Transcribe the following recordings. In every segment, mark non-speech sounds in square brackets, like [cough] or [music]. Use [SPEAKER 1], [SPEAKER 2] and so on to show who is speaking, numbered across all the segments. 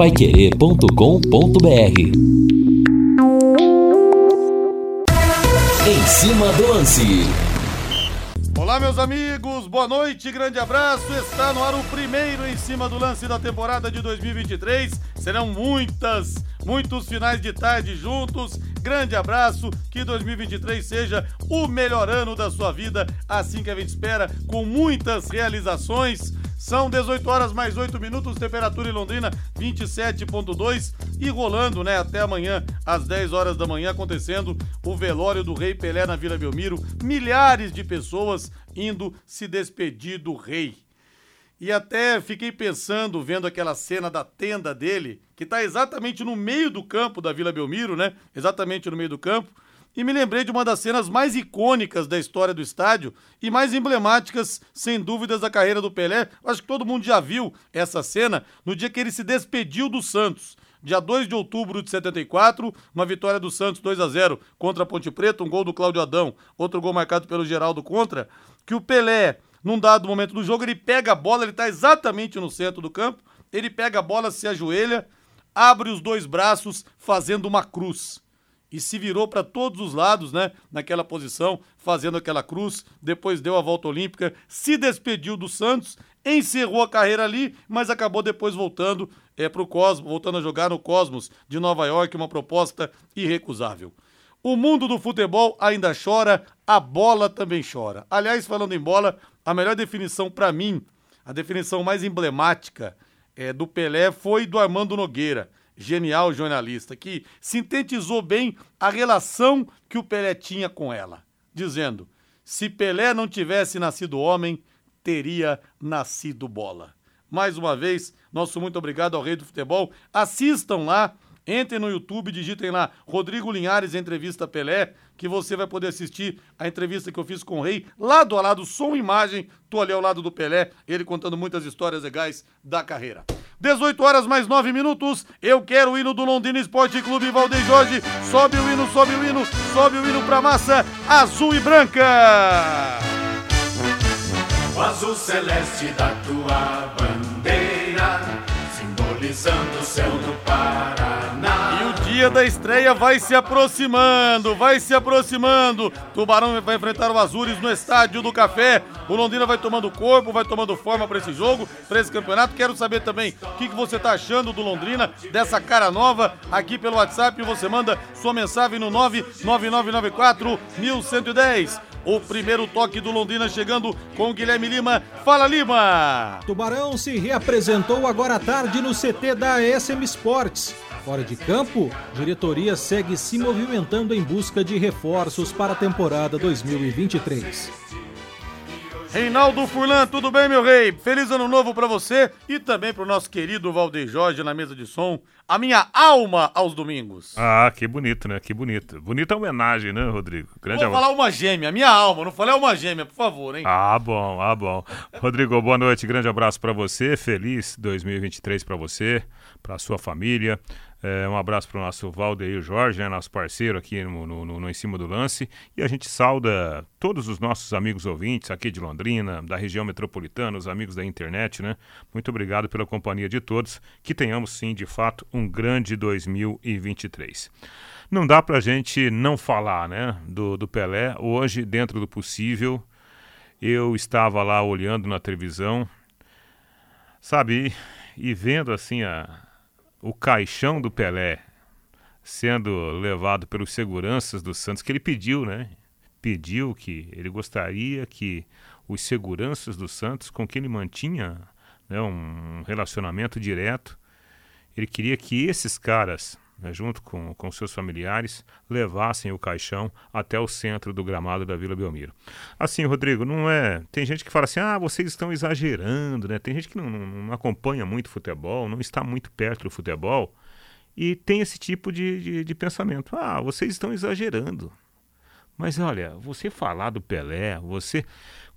[SPEAKER 1] paiquerê.com.br Em cima do lance.
[SPEAKER 2] Olá, meus amigos, boa noite, grande abraço. Está no ar o primeiro em cima do lance da temporada de 2023. Serão muitas, muitos finais de tarde juntos. Grande abraço, que 2023 seja o melhor ano da sua vida, assim que a gente espera, com muitas realizações. São 18 horas mais 8 minutos, temperatura em Londrina 27.2 e rolando, né, até amanhã às 10 horas da manhã acontecendo o velório do Rei Pelé na Vila Belmiro. Milhares de pessoas indo se despedir do rei. E até fiquei pensando, vendo aquela cena da tenda dele, que está exatamente no meio do campo da Vila Belmiro, né? Exatamente no meio do campo e me lembrei de uma das cenas mais icônicas da história do estádio e mais emblemáticas, sem dúvidas, da carreira do Pelé. Acho que todo mundo já viu essa cena no dia que ele se despediu do Santos. Dia 2 de outubro de 74, uma vitória do Santos 2 a 0 contra a Ponte Preta, um gol do Cláudio Adão, outro gol marcado pelo Geraldo contra, que o Pelé, num dado momento do jogo, ele pega a bola, ele está exatamente no centro do campo, ele pega a bola, se ajoelha, abre os dois braços, fazendo uma cruz e se virou para todos os lados, né? Naquela posição, fazendo aquela cruz. Depois deu a volta olímpica, se despediu do Santos, encerrou a carreira ali, mas acabou depois voltando é, para o Cosmos, voltando a jogar no Cosmos de Nova York, uma proposta irrecusável. O mundo do futebol ainda chora, a bola também chora. Aliás, falando em bola, a melhor definição para mim, a definição mais emblemática é, do Pelé foi do Armando Nogueira genial jornalista, que sintetizou bem a relação que o Pelé tinha com ela, dizendo: se Pelé não tivesse nascido homem, teria nascido bola. Mais uma vez, nosso muito obrigado ao Rei do Futebol. Assistam lá, entrem no YouTube, digitem lá Rodrigo Linhares Entrevista Pelé, que você vai poder assistir a entrevista que eu fiz com o Rei, lado a lado, som e imagem. Tô ali ao lado do Pelé, ele contando muitas histórias legais da carreira. 18 horas mais 9 minutos. Eu quero o hino do Londrina Esporte Clube Valdeir Jorge. Sobe o hino, sobe o hino, sobe o hino pra massa azul e branca.
[SPEAKER 3] O azul celeste da tua bandeira, simbolizando o céu do Paraná.
[SPEAKER 2] Dia da estreia vai se aproximando, vai se aproximando. Tubarão vai enfrentar o Azures no Estádio do Café. O Londrina vai tomando corpo, vai tomando forma para esse jogo, para esse campeonato. Quero saber também o que, que você tá achando do Londrina, dessa cara nova, aqui pelo WhatsApp. Você manda sua mensagem no 99994 1110. O primeiro toque do Londrina chegando com Guilherme Lima. Fala, Lima!
[SPEAKER 4] Tubarão se reapresentou agora à tarde no CT da SM Sports. Fora de campo, diretoria segue se movimentando em busca de reforços para a temporada 2023.
[SPEAKER 2] Reinaldo Furlan, tudo bem, meu rei? Feliz ano novo para você e também para o nosso querido Valdeir Jorge na mesa de som. A minha alma aos domingos.
[SPEAKER 5] Ah, que bonito, né? Que bonito. Bonita homenagem, né, Rodrigo?
[SPEAKER 2] Grande Vou falar uma gêmea, minha alma, não falei uma gêmea, por favor, hein?
[SPEAKER 5] Ah, bom, ah, bom. Rodrigo, boa noite, grande abraço para você, feliz 2023 para você, para sua família, é, um abraço para o nosso Valdeir Jorge, né, nosso parceiro aqui no, no, no, Em Cima do Lance. E a gente sauda todos os nossos amigos ouvintes aqui de Londrina, da região metropolitana, os amigos da internet, né? Muito obrigado pela companhia de todos. Que tenhamos, sim, de fato, um grande 2023. Não dá para a gente não falar, né, do, do Pelé. Hoje, dentro do possível, eu estava lá olhando na televisão, sabe, e vendo assim a o caixão do Pelé sendo levado pelos seguranças do Santos, que ele pediu, né? Pediu que ele gostaria que os seguranças do Santos, com quem ele mantinha né, um relacionamento direto, ele queria que esses caras né, junto com, com seus familiares, levassem o caixão até o centro do gramado da Vila Belmiro. Assim, Rodrigo, não é. Tem gente que fala assim: ah, vocês estão exagerando, né? Tem gente que não, não, acompanha muito futebol, não está muito perto do futebol e tem esse tipo de, de, de pensamento: ah, vocês estão exagerando. Mas olha, você falar do Pelé, você.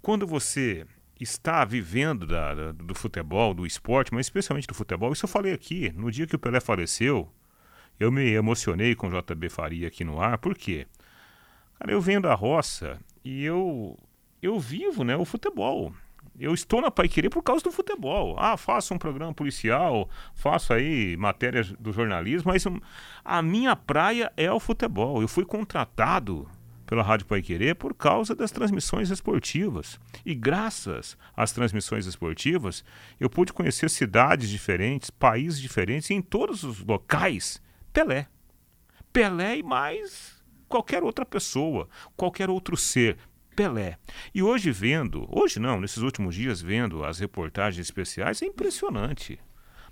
[SPEAKER 5] Quando você está vivendo da, da, do futebol, do esporte, mas especialmente do futebol, isso eu falei aqui, no dia que o Pelé faleceu, eu me emocionei com JB Faria aqui no ar, por quê? Cara, eu venho da roça e eu eu vivo, né, o futebol. eu estou na Paiquerê por causa do futebol. Ah, faço um programa policial, faço aí matérias do jornalismo, mas a minha praia é o futebol. Eu fui contratado pela Rádio Paiquerê por causa das transmissões esportivas. E graças às transmissões esportivas, eu pude conhecer cidades diferentes, países diferentes, e em todos os locais, Pelé. Pelé e mais qualquer outra pessoa, qualquer outro ser. Pelé. E hoje vendo, hoje não, nesses últimos dias vendo as reportagens especiais, é impressionante.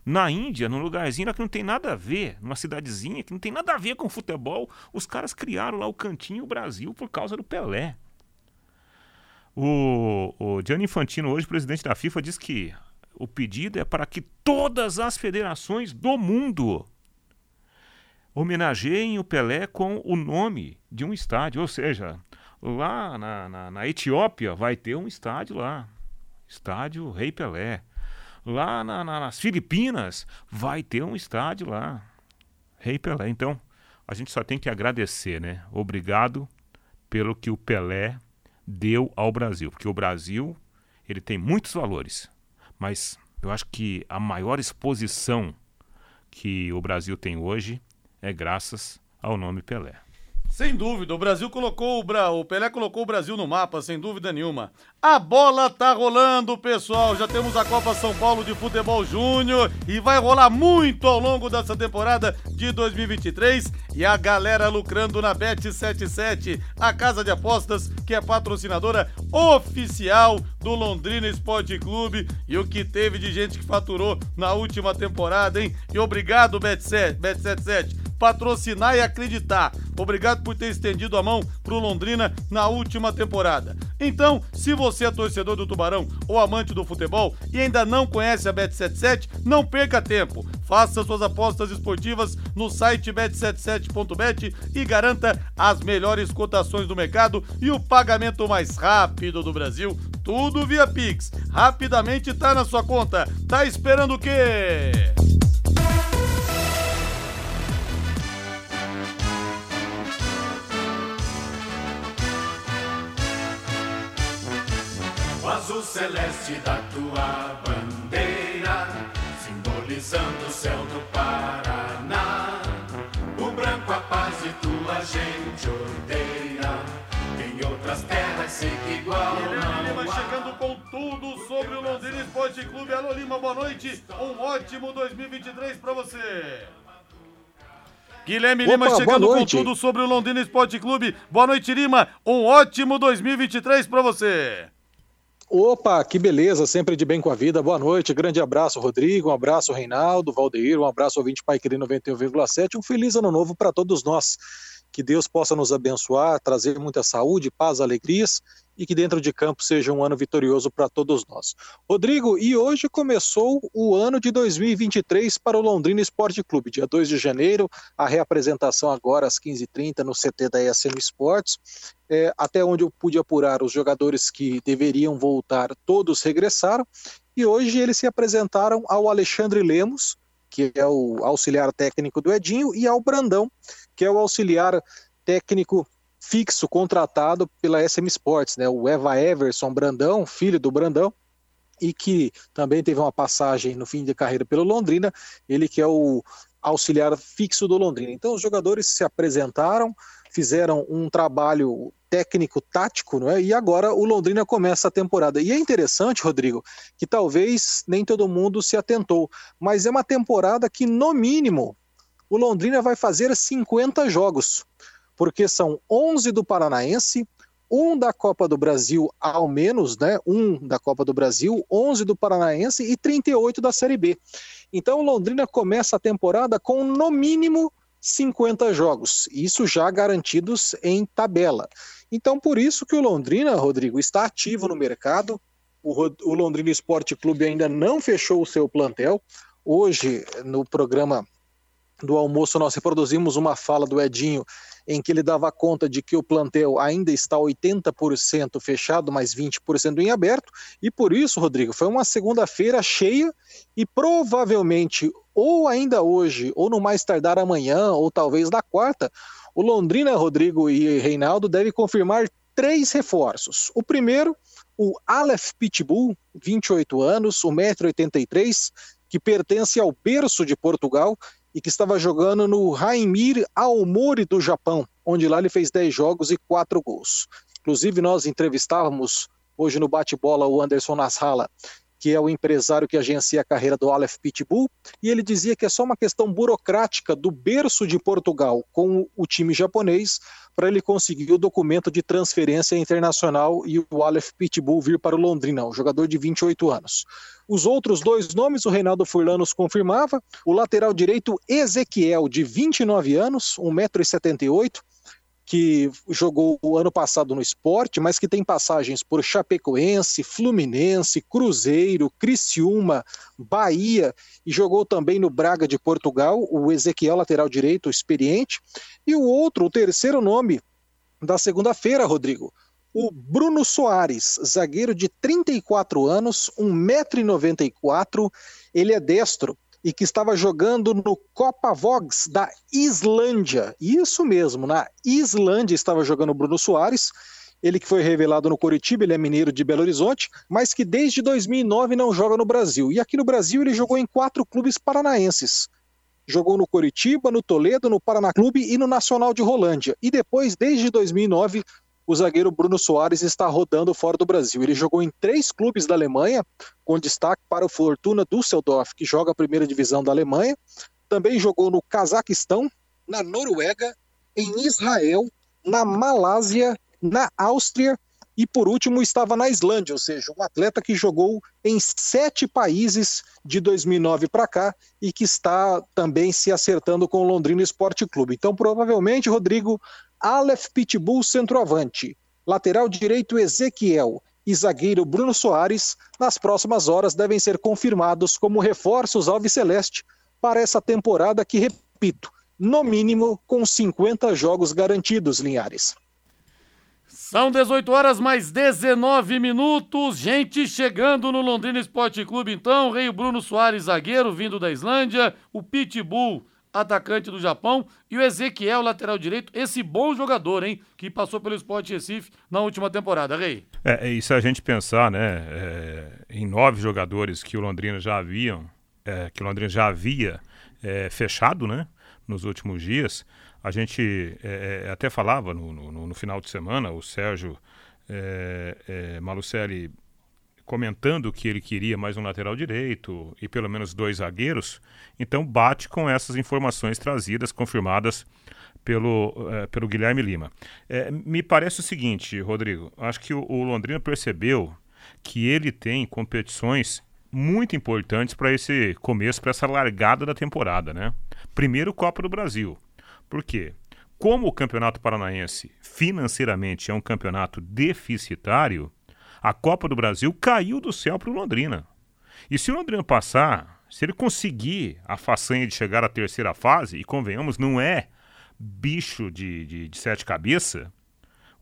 [SPEAKER 5] Na Índia, num lugarzinho que não tem nada a ver, numa cidadezinha que não tem nada a ver com futebol, os caras criaram lá o Cantinho Brasil por causa do Pelé. O, o Gianni Infantino, hoje presidente da FIFA, diz que o pedido é para que todas as federações do mundo homenageiem o Pelé com o nome de um estádio. Ou seja, lá na, na, na Etiópia vai ter um estádio lá. Estádio Rei Pelé. Lá na, na, nas Filipinas vai ter um estádio lá. Rei Pelé. Então, a gente só tem que agradecer, né? Obrigado pelo que o Pelé deu ao Brasil. Porque o Brasil, ele tem muitos valores. Mas eu acho que a maior exposição que o Brasil tem hoje é graças ao nome Pelé.
[SPEAKER 2] Sem dúvida, o Brasil colocou o, Bra... o Pelé colocou o Brasil no mapa, sem dúvida nenhuma. A bola tá rolando, pessoal. Já temos a Copa São Paulo de Futebol Júnior e vai rolar muito ao longo dessa temporada de 2023 e a galera lucrando na Bet77, a casa de apostas que é patrocinadora oficial do Londrina Esporte Clube e o que teve de gente que faturou na última temporada, hein? E obrigado Bet77 patrocinar e acreditar. Obrigado por ter estendido a mão pro Londrina na última temporada. Então, se você é torcedor do Tubarão ou amante do futebol e ainda não conhece a Bet77, não perca tempo. Faça suas apostas esportivas no site bet77.bet e garanta as melhores cotações do mercado e o pagamento mais rápido do Brasil. Tudo via Pix. Rapidamente tá na sua conta. Tá esperando o quê?
[SPEAKER 3] Azul celeste da tua bandeira, simbolizando o céu do Paraná. O branco a paz e tua gente odeia. Em outras terras sei que igual
[SPEAKER 2] Guilherme Lima chegando com tudo sobre o Londrina Esporte Clube. Alô Lima, boa noite. Um ótimo 2023 para você. Guilherme Opa, Lima chegando com tudo sobre o Londrina Esporte Clube. Boa noite, Lima. Um ótimo 2023 para você.
[SPEAKER 6] Opa, que beleza, sempre de bem com a vida. Boa noite, grande abraço, Rodrigo, um abraço, Reinaldo, Valdeir, um abraço, ouvinte Pai Querido 91,7. Um feliz ano novo para todos nós. Que Deus possa nos abençoar, trazer muita saúde, paz, alegrias e que dentro de campo seja um ano vitorioso para todos nós. Rodrigo, e hoje começou o ano de 2023 para o Londrina Esporte Clube, dia 2 de janeiro, a reapresentação agora às 15h30 no CT da ESM Esportes. É, até onde eu pude apurar, os jogadores que deveriam voltar, todos regressaram, e hoje eles se apresentaram ao Alexandre Lemos, que é o auxiliar técnico do Edinho, e ao Brandão, que é o auxiliar técnico fixo contratado pela SM Sports, né? O Eva Everson Brandão, filho do Brandão, e que também teve uma passagem no fim de carreira pelo Londrina, ele que é o auxiliar fixo do Londrina. Então os jogadores se apresentaram, fizeram um trabalho técnico tático, não é? E agora o Londrina começa a temporada. E é interessante, Rodrigo, que talvez nem todo mundo se atentou, mas é uma temporada que no mínimo o Londrina vai fazer 50 jogos porque são 11 do Paranaense, um da Copa do Brasil ao menos, né? Um da Copa do Brasil, 11 do Paranaense e 38 da Série B. Então Londrina começa a temporada com no mínimo 50 jogos, isso já garantidos em tabela. Então por isso que o Londrina, Rodrigo, está ativo no mercado. O, Londrina Esporte Clube ainda não fechou o seu plantel. Hoje, no programa do almoço, nós reproduzimos uma fala do Edinho em que ele dava conta de que o plantel ainda está 80% fechado, mais 20% em aberto, e por isso, Rodrigo, foi uma segunda-feira cheia e provavelmente, ou ainda hoje, ou no mais tardar amanhã, ou talvez na quarta, o Londrina, Rodrigo e Reinaldo deve confirmar três reforços. O primeiro, o Aleph Pitbull, 28 anos, 1,83m, que pertence ao berço de Portugal e que estava jogando no Raimir Aomori do Japão, onde lá ele fez 10 jogos e 4 gols. Inclusive, nós entrevistávamos hoje no bate-bola o Anderson Nasralla, que é o empresário que agencia a carreira do Aleph Pitbull, e ele dizia que é só uma questão burocrática do berço de Portugal com o time japonês para ele conseguir o documento de transferência internacional e o Aleph Pitbull vir para o Londrina, um jogador de 28 anos. Os outros dois nomes, o Reinaldo Furlanos confirmava, o lateral direito Ezequiel, de 29 anos, 1,78m, que jogou o ano passado no esporte, mas que tem passagens por Chapecoense, Fluminense, Cruzeiro, Criciúma, Bahia e jogou também no Braga de Portugal, o Ezequiel, lateral direito, experiente. E o outro, o terceiro nome da segunda-feira, Rodrigo, o Bruno Soares, zagueiro de 34 anos, 1,94m, ele é destro e que estava jogando no Copa Vogs da Islândia. Isso mesmo, na Islândia estava jogando o Bruno Soares. Ele que foi revelado no Coritiba, ele é mineiro de Belo Horizonte, mas que desde 2009 não joga no Brasil. E aqui no Brasil ele jogou em quatro clubes paranaenses. Jogou no Coritiba, no Toledo, no Paraná Clube e no Nacional de Rolândia. E depois, desde 2009, o zagueiro Bruno Soares está rodando fora do Brasil. Ele jogou em três clubes da Alemanha, com destaque para o Fortuna Düsseldorf, que joga a primeira divisão da Alemanha. Também jogou no Cazaquistão, na Noruega, em Israel, na Malásia, na Áustria e por último estava na Islândia, ou seja, um atleta que jogou em sete países de 2009 para cá e que está também se acertando com o Londrina Esporte Clube. Então, provavelmente, Rodrigo, Aleph Pitbull centroavante, lateral direito Ezequiel e zagueiro Bruno Soares, nas próximas horas devem ser confirmados como reforços Celeste para essa temporada que, repito, no mínimo com 50 jogos garantidos, Linhares.
[SPEAKER 2] São 18 horas mais 19 minutos. Gente chegando no Londrina Esporte Clube, então. Rei Bruno Soares, zagueiro, vindo da Islândia. O Pitbull, atacante do Japão, e o Ezequiel, lateral direito, esse bom jogador, hein, que passou pelo Sport Recife na última temporada, Rei.
[SPEAKER 5] É, e se a gente pensar, né, é, em nove jogadores que o Londrina já haviam, é, que o Londrina já havia é, fechado, né, nos últimos dias, a gente é, é, até falava no, no, no, final de semana, o Sérgio Malucelli comentando que ele queria mais um lateral direito e pelo menos dois zagueiros, então bate com essas informações trazidas, confirmadas pelo, é, pelo Guilherme Lima. É, me parece o seguinte, Rodrigo, acho que o, o Londrina percebeu que ele tem competições muito importantes para esse começo, para essa largada da temporada, né? Primeiro, Copa do Brasil. Por quê? Como o Campeonato Paranaense financeiramente é um campeonato deficitário, a Copa do Brasil caiu do céu para o Londrina. E se o Londrina passar, se ele conseguir a façanha de chegar à terceira fase, e convenhamos, não é bicho de, de, de sete cabeças,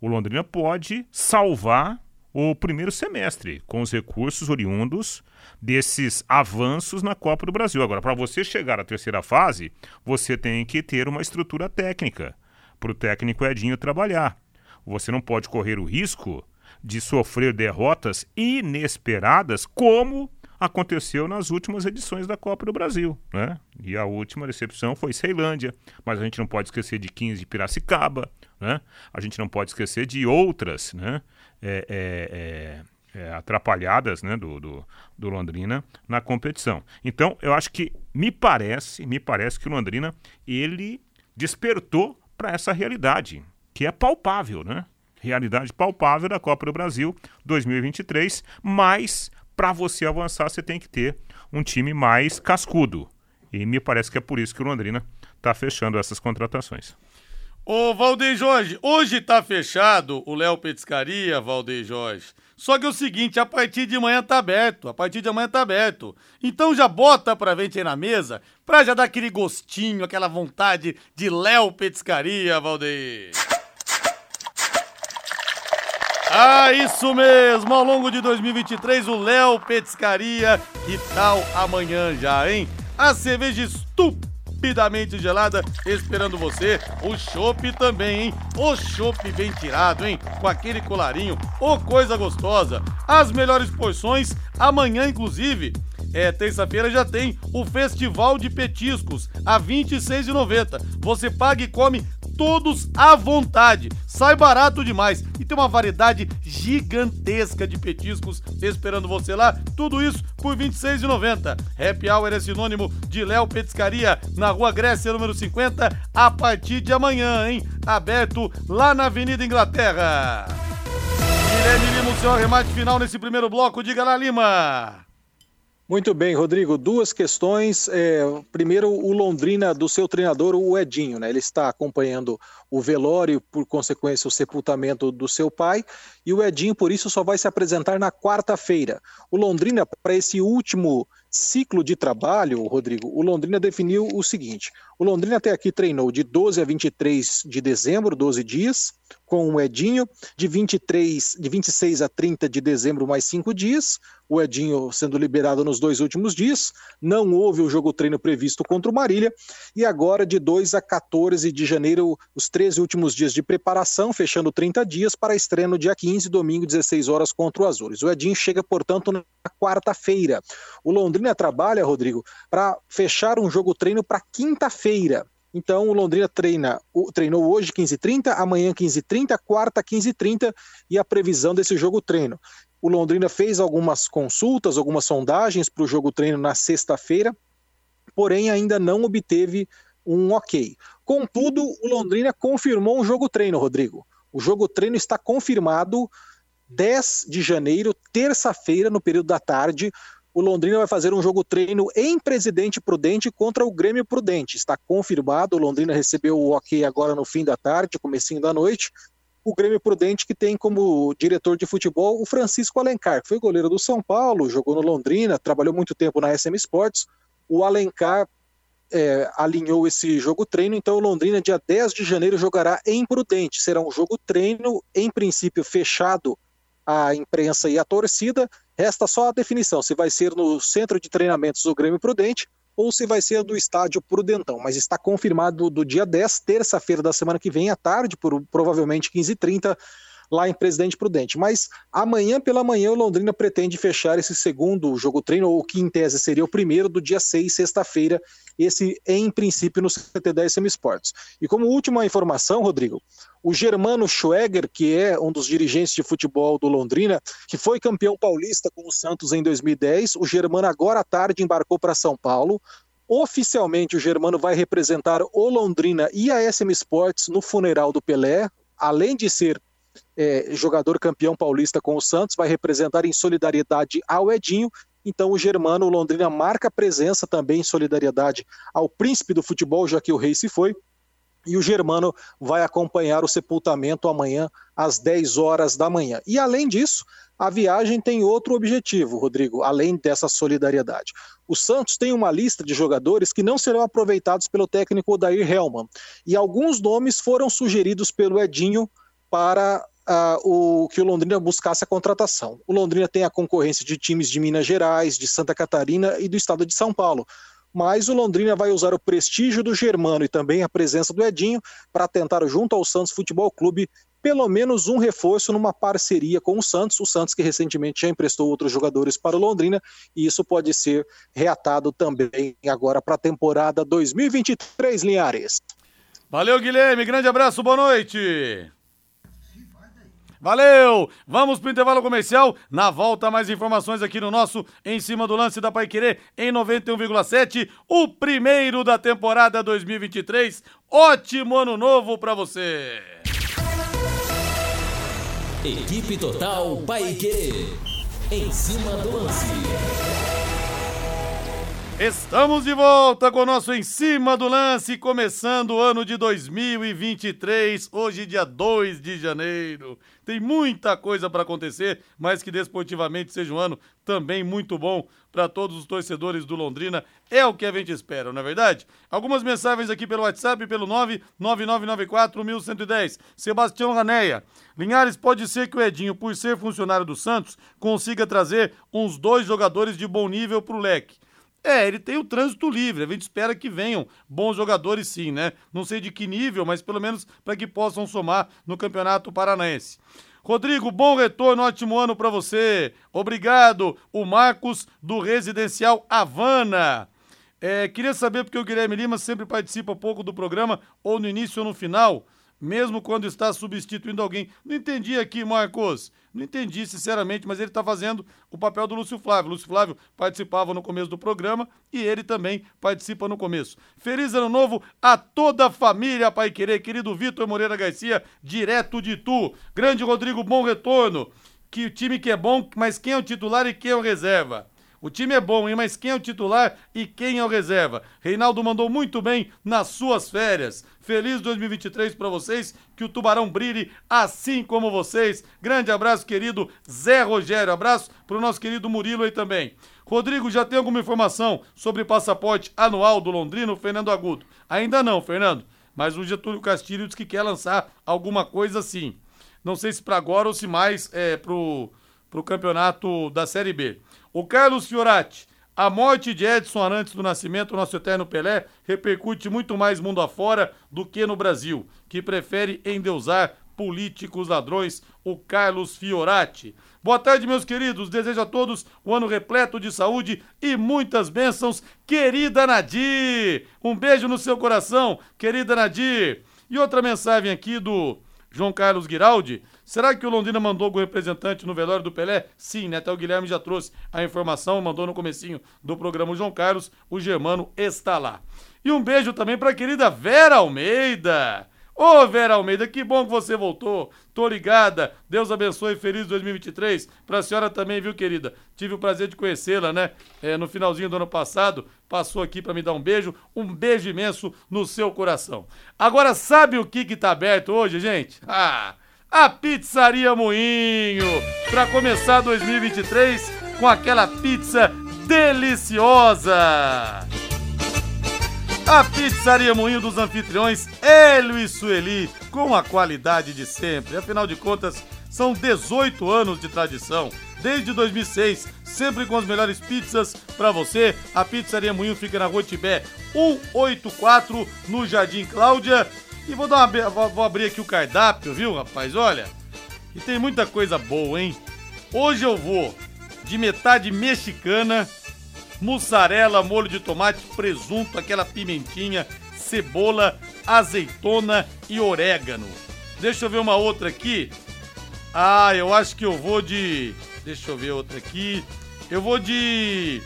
[SPEAKER 5] o Londrina pode salvar o primeiro semestre com os recursos oriundos desses avanços na Copa do Brasil. Agora, para você chegar à terceira fase, você tem que ter uma estrutura técnica para o técnico Edinho trabalhar. Você não pode correr o risco de sofrer derrotas inesperadas, como aconteceu nas últimas edições da Copa do Brasil. Né? E a última decepção foi Ceilândia, mas a gente não pode esquecer de 15 de Piracicaba, né? a gente não pode esquecer de outras né? É, é, é, é, atrapalhadas né? do, do, do, Londrina na competição. Então, eu acho que me parece, me parece que o Londrina ele despertou para essa realidade, que é palpável, né? Realidade palpável da Copa do Brasil 2023, mas para você avançar você tem que ter um time mais cascudo. E me parece que é por isso que o Londrina está fechando essas contratações.
[SPEAKER 2] Ô, Valdeir Jorge, hoje tá fechado o Léo Petiscaria, Valdeir Jorge. Só que é o seguinte, a partir de amanhã tá aberto, a partir de amanhã tá aberto. Então já bota pra gente aí na mesa, pra já dar aquele gostinho, aquela vontade de Léo Petiscaria, Valdeir. [laughs] Ah, isso mesmo! Ao longo de 2023, o Léo Petiscaria. Que tal amanhã já, hein? A cerveja Stup rapidamente gelada esperando você. O chopp também, hein? O chopp bem tirado, hein? Com aquele colarinho, ô oh, coisa gostosa. As melhores porções amanhã, inclusive. É, terça-feira já tem o Festival de Petiscos, a R$ 26,90. Você paga e come todos à vontade. Sai barato demais e tem uma variedade gigantesca de petiscos esperando você lá. Tudo isso por R$ 26,90. Happy Hour é sinônimo de Léo Petiscaria na Rua Grécia, número 50, a partir de amanhã, hein? Aberto lá na Avenida Inglaterra. Guilherme Lima, o seu arremate final nesse primeiro bloco. Diga lá, Lima.
[SPEAKER 6] Muito bem, Rodrigo. Duas questões. É, primeiro, o Londrina do seu treinador, o Edinho, né? Ele está acompanhando o velório, por consequência, o sepultamento do seu pai, e o Edinho, por isso, só vai se apresentar na quarta-feira. O Londrina, para esse último ciclo de trabalho, Rodrigo, o Londrina definiu o seguinte: o Londrina até aqui treinou de 12 a 23 de dezembro, 12 dias, com o Edinho, de 23, de 26 a 30 de dezembro, mais cinco dias, o Edinho sendo liberado nos dois últimos dias, não houve o jogo treino previsto contra o Marília, e agora de 2 a 14 de janeiro, os 13 últimos dias de preparação, fechando 30 dias para estreia no dia 15, domingo, 16 horas contra o Azures. O Edinho chega, portanto, na quarta-feira. O Londrina trabalha, Rodrigo, para fechar um jogo treino para quinta-feira. Então o Londrina treina, treinou hoje 15h30, amanhã 15h30, quarta 15h30 e a previsão desse jogo treino. O Londrina fez algumas consultas, algumas sondagens para o jogo treino na sexta-feira, porém ainda não obteve um ok. Contudo, o Londrina confirmou um jogo treino, Rodrigo. O jogo treino está confirmado 10 de janeiro, terça-feira, no período da tarde o Londrina vai fazer um jogo treino em Presidente Prudente contra o Grêmio Prudente. Está confirmado, o Londrina recebeu o ok agora no fim da tarde, comecinho da noite. O Grêmio Prudente que tem como diretor de futebol o Francisco Alencar, que foi goleiro do São Paulo, jogou no Londrina, trabalhou muito tempo na SM Sports. O Alencar é, alinhou esse jogo treino, então o Londrina, dia 10 de janeiro, jogará em Prudente. Será um jogo treino, em princípio, fechado à imprensa e à torcida, Resta só a definição se vai ser no centro de treinamentos do Grêmio Prudente ou se vai ser do estádio Prudentão, mas está confirmado do dia 10, terça-feira da semana que vem, à tarde, por provavelmente 15h30, lá em Presidente Prudente. Mas amanhã pela manhã o Londrina pretende fechar esse segundo jogo treino, ou que em tese seria o primeiro do dia 6, sexta-feira, esse em princípio no CT10 SM Sports. E como última informação, Rodrigo, o Germano Schweger, que é um dos dirigentes de futebol do Londrina, que foi campeão paulista com o Santos em 2010, o Germano agora à tarde embarcou para São Paulo. Oficialmente, o Germano vai representar o Londrina e a SM Sports no funeral do Pelé, além de ser é, jogador campeão paulista com o Santos, vai representar em solidariedade ao Edinho. Então o Germano o Londrina marca presença também em solidariedade ao príncipe do futebol, já que o rei se foi. E o Germano vai acompanhar o sepultamento amanhã às 10 horas da manhã. E além disso, a viagem tem outro objetivo, Rodrigo, além dessa solidariedade. O Santos tem uma lista de jogadores que não serão aproveitados pelo técnico Odair Helman. E alguns nomes foram sugeridos pelo Edinho para uh, o que o Londrina buscasse a contratação. O Londrina tem a concorrência de times de Minas Gerais, de Santa Catarina e do estado de São Paulo. Mas o Londrina vai usar o prestígio do Germano e também a presença do Edinho para tentar, junto ao Santos Futebol Clube, pelo menos um reforço numa parceria com o Santos, o Santos que recentemente já emprestou outros jogadores para o Londrina, e isso pode ser reatado também agora para a temporada 2023, Linhares.
[SPEAKER 2] Valeu, Guilherme, grande abraço, boa noite. Valeu! Vamos pro intervalo comercial. Na volta, mais informações aqui no nosso Em Cima do Lance da Paiquerê em 91,7. O primeiro da temporada 2023. Ótimo ano novo para você!
[SPEAKER 1] Equipe Total Paiquerê. Em cima do lance.
[SPEAKER 2] Estamos de volta com o nosso Em Cima do Lance, começando o ano de 2023, hoje, dia 2 de janeiro. Tem muita coisa para acontecer, mas que desportivamente seja um ano também muito bom para todos os torcedores do Londrina. É o que a gente espera, não é verdade? Algumas mensagens aqui pelo WhatsApp, pelo 99994-1110. Sebastião Raneia. Linhares, pode ser que o Edinho, por ser funcionário do Santos, consiga trazer uns dois jogadores de bom nível para o leque É, ele tem o trânsito livre. A gente espera que venham bons jogadores, sim, né? Não sei de que nível, mas pelo menos para que possam somar no Campeonato Paranaense. Rodrigo, bom retorno, ótimo ano para você. Obrigado. O Marcos do Residencial Havana. É, queria saber porque o Guilherme Lima sempre participa pouco do programa, ou no início ou no final, mesmo quando está substituindo alguém. Não entendi aqui, Marcos. Não entendi, sinceramente, mas ele está fazendo o papel do Lúcio Flávio. Lúcio Flávio participava no começo do programa e ele também participa no começo. Feliz ano novo a toda a família Pai Querer, querido Vitor Moreira Garcia, direto de Tu. Grande Rodrigo, bom retorno. Que o time que é bom, mas quem é o titular e quem é o reserva? O time é bom, hein? Mas quem é o titular e quem é o reserva? Reinaldo mandou muito bem nas suas férias. Feliz 2023 para vocês, que o Tubarão brilhe assim como vocês. Grande abraço, querido Zé Rogério. Abraço para o nosso querido Murilo aí também. Rodrigo, já tem alguma informação sobre passaporte anual do Londrino, Fernando Agudo? Ainda não, Fernando. Mas o Getúlio Castilho diz que quer lançar alguma coisa assim. Não sei se para agora ou se mais é, pro, pro campeonato da Série B. O Carlos Fiorati, a morte de Edson Arantes do Nascimento, nosso eterno Pelé, repercute muito mais mundo afora do que no Brasil, que prefere endeusar políticos ladrões, o Carlos Fiorati. Boa tarde, meus queridos. Desejo a todos um ano repleto de saúde e muitas bênçãos, querida Nadir. Um beijo no seu coração, querida Nadir. E outra mensagem aqui do João Carlos Giraldi. Será que o Londrina mandou algum representante no velório do Pelé? Sim, né? Até o Guilherme já trouxe a informação, mandou no comecinho do programa o João Carlos, o Germano está lá. E um beijo também para a querida Vera Almeida. Ô Vera Almeida, que bom que você voltou. Tô ligada. Deus abençoe. Feliz 2023. Pra senhora também, viu, querida? Tive o prazer de conhecê-la, né? É, no finalzinho do ano passado. Passou aqui para me dar um beijo. Um beijo imenso no seu coração. Agora, sabe o que que tá aberto hoje, gente? [laughs] Ah! a Pizzaria Moinho, para começar 2023 com aquela pizza deliciosa. A Pizzaria Moinho dos anfitriões Hélio e Sueli, com a qualidade de sempre. Afinal de contas, são 18 anos de tradição. Desde 2006, sempre com as melhores pizzas para você. A Pizzaria Moinho fica na Rua Tibé 184, no Jardim Cláudia. E vou, dar uma, vou, abrir aqui o cardápio, viu, rapaz? Olha, e tem muita coisa boa, hein? Hoje eu vou de metade mexicana, mussarela, molho de tomate, presunto, aquela pimentinha, cebola, azeitona e orégano. Deixa eu ver uma outra aqui. Ah, eu acho que eu vou de. Deixa eu ver outra aqui. Eu vou de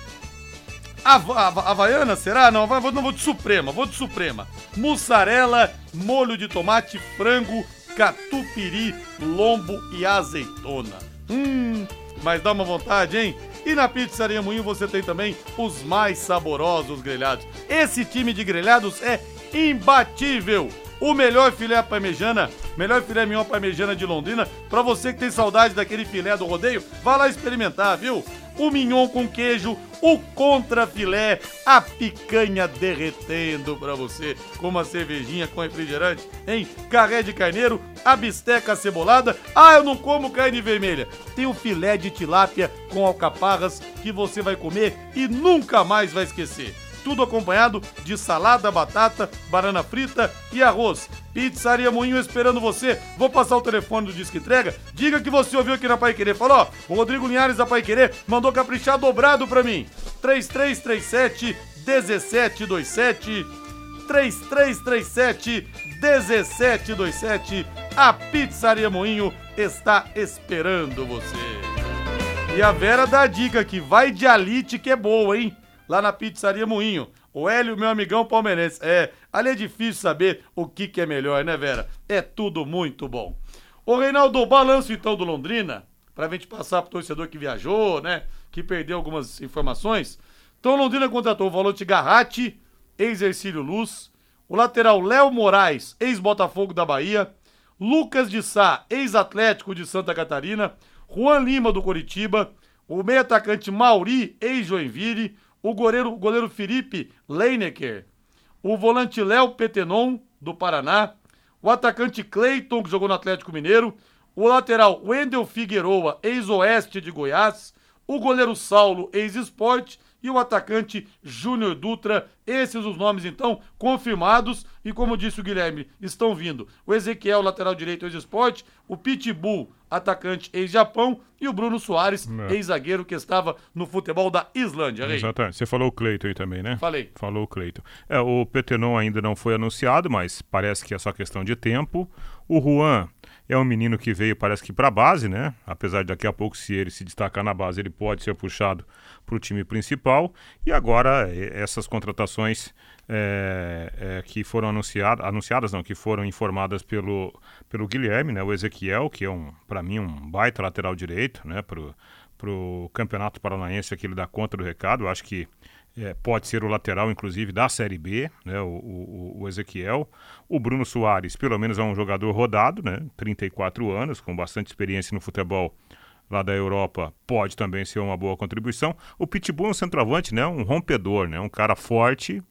[SPEAKER 2] Hava, Havaiana, será? Não, vou, não vou de Suprema, vou de Suprema. Mussarela, molho de tomate, frango, catupiry, lombo e azeitona. Hum, mas dá uma vontade, hein? E na Pizzaria Moinho você tem também os mais saborosos grelhados. Esse time de grelhados é imbatível. O melhor filé parmejana, melhor filé mignon parmejana de Londrina. Para você que tem saudade daquele filé do rodeio, vá lá experimentar, viu? o mignon com queijo, o contrafilé, a picanha derretendo para você com uma cervejinha com refrigerante, hein? Carré de carneiro, a bisteca cebolada. Ah, eu não como carne vermelha. Tem o filé de tilápia com alcaparras que você vai comer e nunca mais vai esquecer tudo acompanhado de salada, batata, banana frita e arroz. Pizzaria Moinho esperando você. Vou passar o telefone do Disque Entrega. Diga que você ouviu aqui na Pai Querer. Falou, o Rodrigo Linhares da Pai Querer mandou caprichar dobrado pra mim. 3337 1727 3337 1727 A Pizzaria Moinho está esperando você. E a Vera dá a dica que vai de alite que é boa, hein? Lá na Pizzaria Moinho. O Hélio, meu amigão palmeirense. É, ali é difícil saber o que, que é melhor, né, Vera? É tudo muito bom. Ô, Reinaldo, balanço então do Londrina, pra gente passar pro torcedor que viajou, né, que perdeu algumas informações. Então, Londrina contratou o Valente Garratti, ex-Ercílio Luz, o lateral Léo Moraes, ex-Botafogo da Bahia, Lucas de Sá, ex-Atlético de Santa Catarina, Juan Lima do Coritiba, o meio-atacante Mauri, ex-Joinville, o goleiro, o goleiro Felipe Leinecker, o volante Léo Petenon, do Paraná, o atacante Cleiton, que jogou no Atlético Mineiro, o lateral Wendel Figueroa, ex-oeste de Goiás, o goleiro Saulo, ex-esporte, e o atacante Júnior Dutra. Esses os nomes, então, confirmados. E como disse o Guilherme, estão vindo o Ezequiel, lateral direito ex-esporte, o Pitbull, atacante ex-Japão, e o Bruno Soares,
[SPEAKER 5] É.
[SPEAKER 2] ex-zagueiro que estava no futebol da Islândia. Rei.
[SPEAKER 5] Exatamente. Você falou o Cleiton aí também, né?
[SPEAKER 2] Falei.
[SPEAKER 5] Falou o Cleiton. É, o Petenon ainda não foi anunciado, mas parece que é só questão de tempo. O Juan é um menino que veio, parece que para a base, né? Apesar de daqui a pouco, se ele se destacar na base, ele pode ser puxado para o time principal. E agora, eh, essas contratações é, é, que foram anunciadas, anunciadas não, que foram informadas pelo, pelo Guilherme, né? O Ezequiel, que é um, para mim, um baita lateral direito, né? Pro, pro Campeonato Paranaense aqui ele dá conta do recado. Eu acho que é, pode ser o lateral, inclusive, da Série B, né, o, o, o Ezequiel. O Bruno Soares, pelo menos, é um jogador rodado, né, 34 anos, com bastante experiência no futebol lá da Europa, pode também ser uma boa contribuição. O Pitbull é um centroavante, né, um rompedor, né, um cara forte,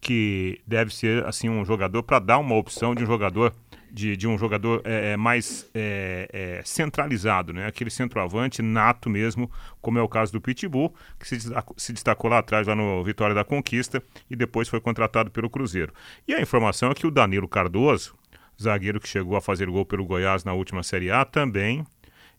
[SPEAKER 5] que deve ser assim um jogador para dar uma opção de um jogador de, de um jogador é, é, mais é, é, centralizado, né? Aquele centroavante nato mesmo, como é o caso do Pitbull, que se destacou, se destacou lá atrás, lá no Vitória da Conquista, e depois foi contratado pelo Cruzeiro. E a informação é que o Danilo Cardoso, zagueiro que chegou a fazer gol pelo Goiás na última Série A, também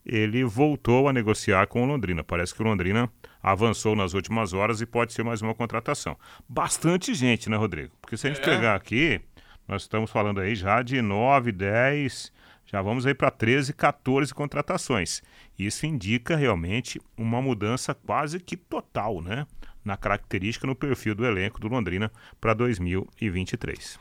[SPEAKER 5] ele voltou a negociar com o Londrina. Parece que o Londrina avançou nas últimas horas e pode ser mais uma contratação. Bastante gente, né, Rodrigo? Porque se a gente
[SPEAKER 2] É.
[SPEAKER 5] pegar aqui, nós estamos falando aí já de 9, 10, já vamos aí para 13, 14 contratações. Isso indica realmente uma mudança quase que total, né? Na característica, no perfil do elenco do Londrina para 2023.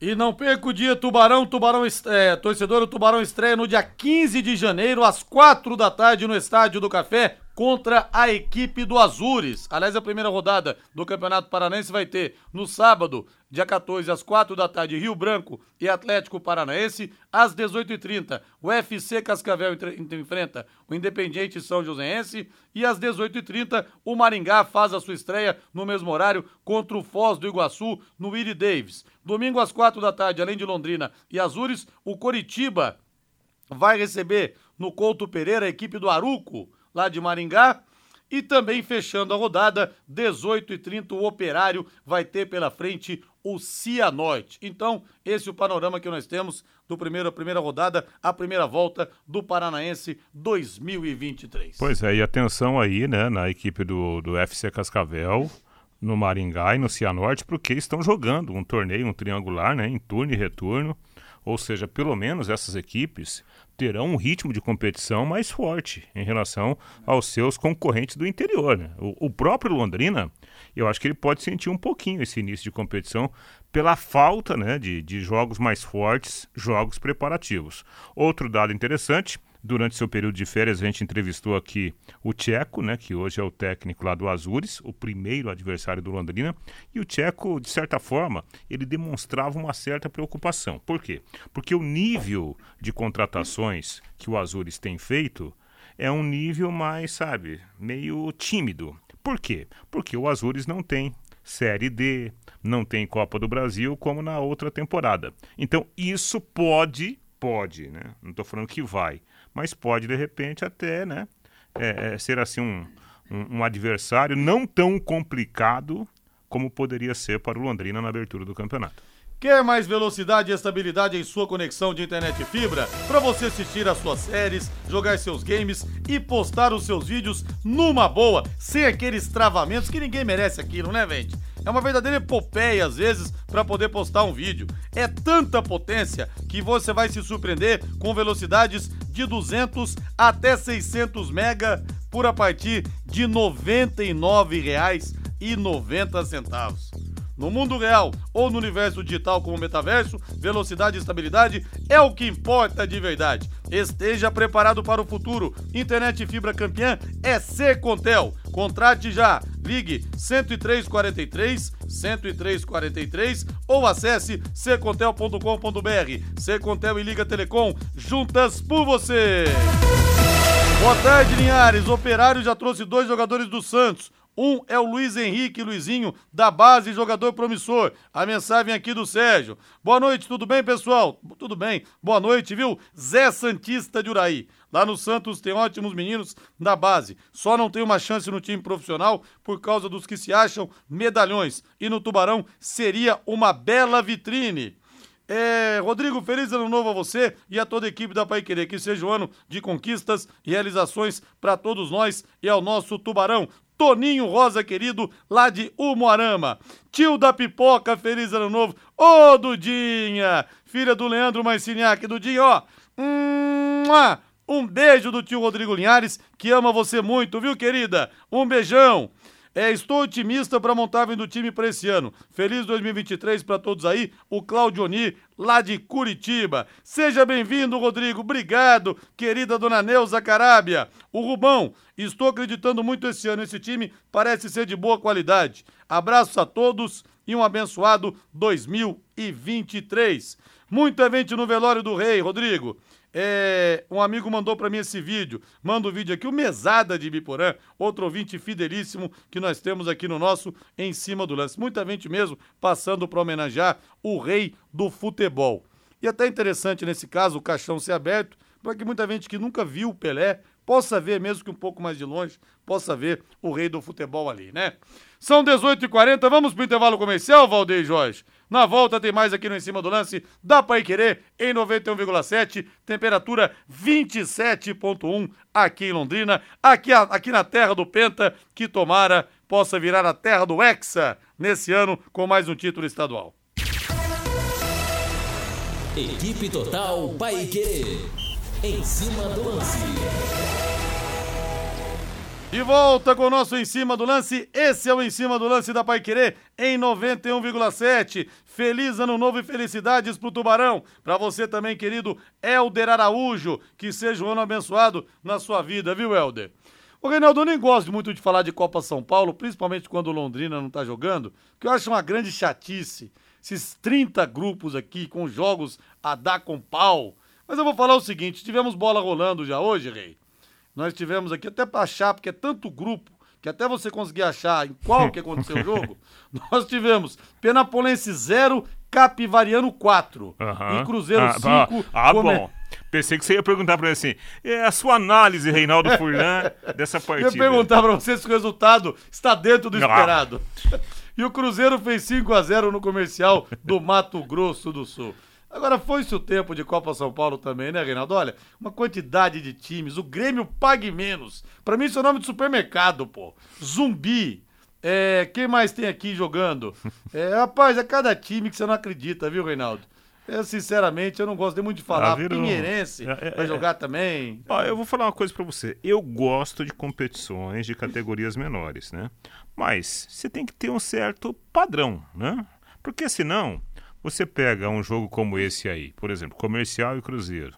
[SPEAKER 2] E não perca o dia Tubarão, Tubarão, é, torcedor, o Tubarão estreia no dia 15 de janeiro, às 4 da tarde, no Estádio do Café, contra a equipe do Azures. Aliás, a primeira rodada do Campeonato Paranaense vai ter no sábado, dia 14, às 4 da tarde, Rio Branco e Atlético Paranaense. Às 18h30, o FC Cascavel enfrenta o Independiente São Joséense. E às 18h30, o Maringá faz a sua estreia no mesmo horário contra o Foz do Iguaçu, no Willie Davis. Domingo às 4 da tarde, além de Londrina e Azures, o Coritiba vai receber no Couto Pereira a equipe do Aruco, lá de Maringá. E também fechando a rodada, 18h30, o Operário vai ter pela frente o Cianorte. Então, esse é o panorama que nós temos do primeiro, a primeira rodada, a primeira volta do Paranaense 2023.
[SPEAKER 5] Pois é, e atenção aí, né, na equipe do, do FC Cascavel, no Maringá e no Cianorte, porque estão jogando um torneio, um triangular, né, em turno e retorno. Ou seja, pelo menos essas equipes terão um ritmo de competição mais forte em relação aos seus concorrentes do interior. Né? O, o próprio Londrina, eu acho que ele pode sentir um pouquinho esse início de competição pela falta né, de, de jogos mais fortes, jogos preparativos. Outro dado interessante, durante seu período de férias, a gente entrevistou aqui o Tcheco, né, que hoje é o técnico lá do Azures, o primeiro adversário do Londrina, e o Tcheco, de certa forma, ele demonstrava uma certa preocupação. Por quê? Porque o nível de contratações que o Azures tem feito é um nível mais, sabe, meio tímido. Por quê? Porque o Azures não tem Série D, não tem Copa do Brasil como na outra temporada. Então, isso pode, pode, né? Não estou falando que vai, mas pode, de repente, até, né? é, é, ser assim um, um, um adversário não tão complicado como poderia ser para o Londrina na abertura do campeonato.
[SPEAKER 2] Quer mais velocidade e estabilidade em sua conexão de internet e fibra? Para você assistir às suas séries, jogar seus games e postar os seus vídeos numa boa, sem aqueles travamentos que ninguém merece aquilo, né, gente? É uma verdadeira epopeia às vezes para poder postar um vídeo. É tanta potência que você vai se surpreender com velocidades de 200 até 600 mega por a partir de R$ 99,90. No mundo real ou no universo digital como metaverso, velocidade e estabilidade é o que importa de verdade. Esteja preparado para o futuro. Internet fibra campeã é Secontel. Contrate já. Ligue 10343 10343 ou acesse secontel.com.br. Secontel e Liga Telecom juntas por você. Boa tarde, Linhares. Operário já trouxe dois jogadores do Santos. Um é o Luiz Henrique Luizinho, da base, jogador promissor. A mensagem aqui do Sérgio. Boa noite, tudo bem, pessoal? Tudo bem. Boa noite, viu? Zé Santista de Uraí. Lá no Santos tem ótimos meninos da base. Só não tem uma chance no time profissional por causa dos que se acham medalhões. E no Tubarão seria uma bela vitrine. É, Rodrigo, feliz ano novo a você e a toda a equipe da Pai Querer. Que seja um ano de conquistas e realizações para todos nós e ao nosso Tubarão. Toninho Rosa, querido, lá de Umuarama. Tio da Pipoca, feliz ano novo. Ô, Dudinha, filha do Leandro Marciniak. Dudinha, ó. Um beijo do tio Rodrigo Linhares, que ama você muito, viu, querida? Um beijão. É, estou otimista para a montagem do time para esse ano. Feliz 2023 para todos aí. O Claudioni, lá de Curitiba. Seja bem-vindo, Rodrigo. Obrigado, querida dona Neuza Carábia. O Rubão, estou acreditando muito esse ano. Esse time parece ser de boa qualidade. Abraços a todos e um abençoado 2023. Muito evento no velório do rei, Rodrigo. É, um amigo mandou para mim esse vídeo. Manda o um vídeo aqui, o Mesada de Biporã, outro ouvinte fidelíssimo que nós temos aqui no nosso Em Cima do Lance. Muita gente mesmo passando para homenagear o rei do futebol. E até interessante nesse caso o caixão ser aberto, para que muita gente que nunca viu o Pelé possa ver, mesmo que um pouco mais de longe, possa ver o rei do futebol ali, né? São 18h40, vamos pro intervalo comercial, Valdeir Jorge? Na volta tem mais aqui no Em Cima do Lance da Pai Querer em 91,7, temperatura 27,1 aqui em Londrina, aqui, aqui na terra do Penta, que tomara possa virar a terra do Hexa nesse ano com mais um título estadual.
[SPEAKER 1] Equipe Total Paique. Em cima do lance.
[SPEAKER 2] De volta com o nosso Em Cima do Lance. Esse é o Em Cima do Lance da Pai Querer em 91,7. Feliz ano novo e felicidades pro Tubarão. Para você também, querido Helder Araújo. Que seja um ano abençoado na sua vida, viu, Helder? O Reinaldo, eu nem gosto muito de falar de Copa São Paulo, principalmente quando o Londrina não tá jogando, que eu acho uma grande chatice. Esses 30 grupos aqui com jogos a dar com pau. Mas eu vou falar o seguinte: tivemos bola rolando já hoje, Rei. Nós tivemos aqui até para achar, porque é tanto grupo, que até você conseguir achar em qual que aconteceu o [laughs] jogo, nós tivemos Penapolense 0, Capivariano 4
[SPEAKER 5] uhum.
[SPEAKER 2] e Cruzeiro 5.
[SPEAKER 5] Ah, ah, ah bom. Pensei que você ia perguntar para ele assim, é a sua análise, Reinaldo Furlan, [laughs] dessa partida.
[SPEAKER 2] Eu ia perguntar para você se o resultado está dentro do esperado. [laughs] E o Cruzeiro fez 5 a 0 no comercial do Mato Grosso do Sul. Agora foi-se o tempo de Copa São Paulo também, né, Reinaldo? Olha, uma quantidade de times, o Grêmio pague menos. Para mim isso é nome de supermercado, pô. Zumbi. É, quem mais tem aqui jogando? É, [laughs] rapaz, é cada time que você não acredita, viu, Reinaldo? Eu, sinceramente, eu não gosto nem muito de falar. Ah, Pinheirense é, é, vai jogar também.
[SPEAKER 5] Ó, eu vou falar uma coisa para você. Eu gosto de competições de categorias menores, né? Mas você tem que ter um certo padrão, né? Porque senão você pega um jogo como esse aí, por exemplo, Comercial e Cruzeiro.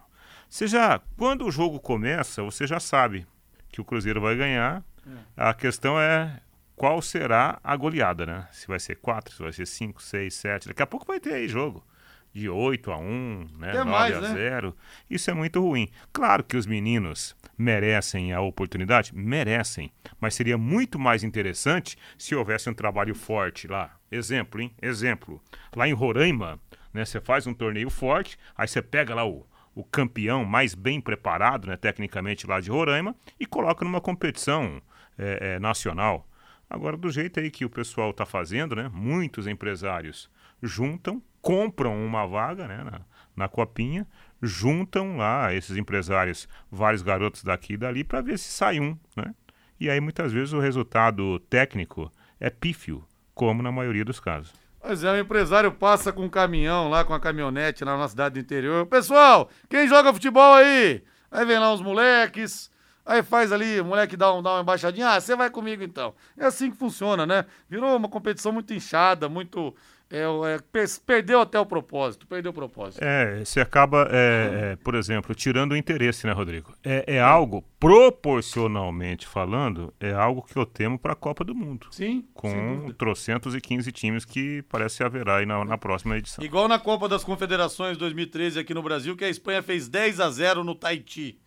[SPEAKER 5] Você já, quando o jogo começa, você já sabe que o Cruzeiro vai ganhar. É. A questão é qual será a goleada, né? Se vai ser 4, se vai ser 5, 6, 7. Daqui a pouco vai ter aí jogo de 8 a 1, né? 9 mais, a né? 0. Isso é muito ruim. Claro que os meninos merecem a oportunidade? Merecem. Mas seria muito mais interessante se houvesse um trabalho forte lá. Exemplo, hein? Exemplo. Lá em Roraima, né? Você faz um torneio forte, aí você pega lá o, o campeão mais bem preparado, né? Tecnicamente lá de Roraima, e coloca numa competição é, é, nacional. Agora, do jeito aí que o pessoal está fazendo, né? Muitos empresários juntam, compram uma vaga né, na, na copinha, juntam lá esses empresários, vários garotos daqui e dali, para ver se sai um. Né? E aí muitas vezes o resultado técnico é pífio, como na maioria dos casos.
[SPEAKER 2] Pois é, o empresário passa com um caminhão lá, com a caminhonete lá na cidade do interior. Pessoal, quem joga futebol aí? Aí vem lá uns moleques, aí faz ali, o moleque dá, um, dá uma embaixadinha, ah, você vai comigo então. É assim que funciona, né? Virou uma competição muito inchada, muito é, é, perdeu até o propósito, perdeu o propósito.
[SPEAKER 5] É, você acaba, é, é, por exemplo, tirando o interesse, né, Rodrigo? É, é algo, proporcionalmente falando, é algo que eu temo para a Copa do Mundo.
[SPEAKER 2] Sim.
[SPEAKER 5] Com trocentos e quinze times que parece haverá aí na, na, próxima edição.
[SPEAKER 2] Igual na Copa das Confederações 2013 aqui no Brasil, que a Espanha fez 10 a 0 no Tahiti.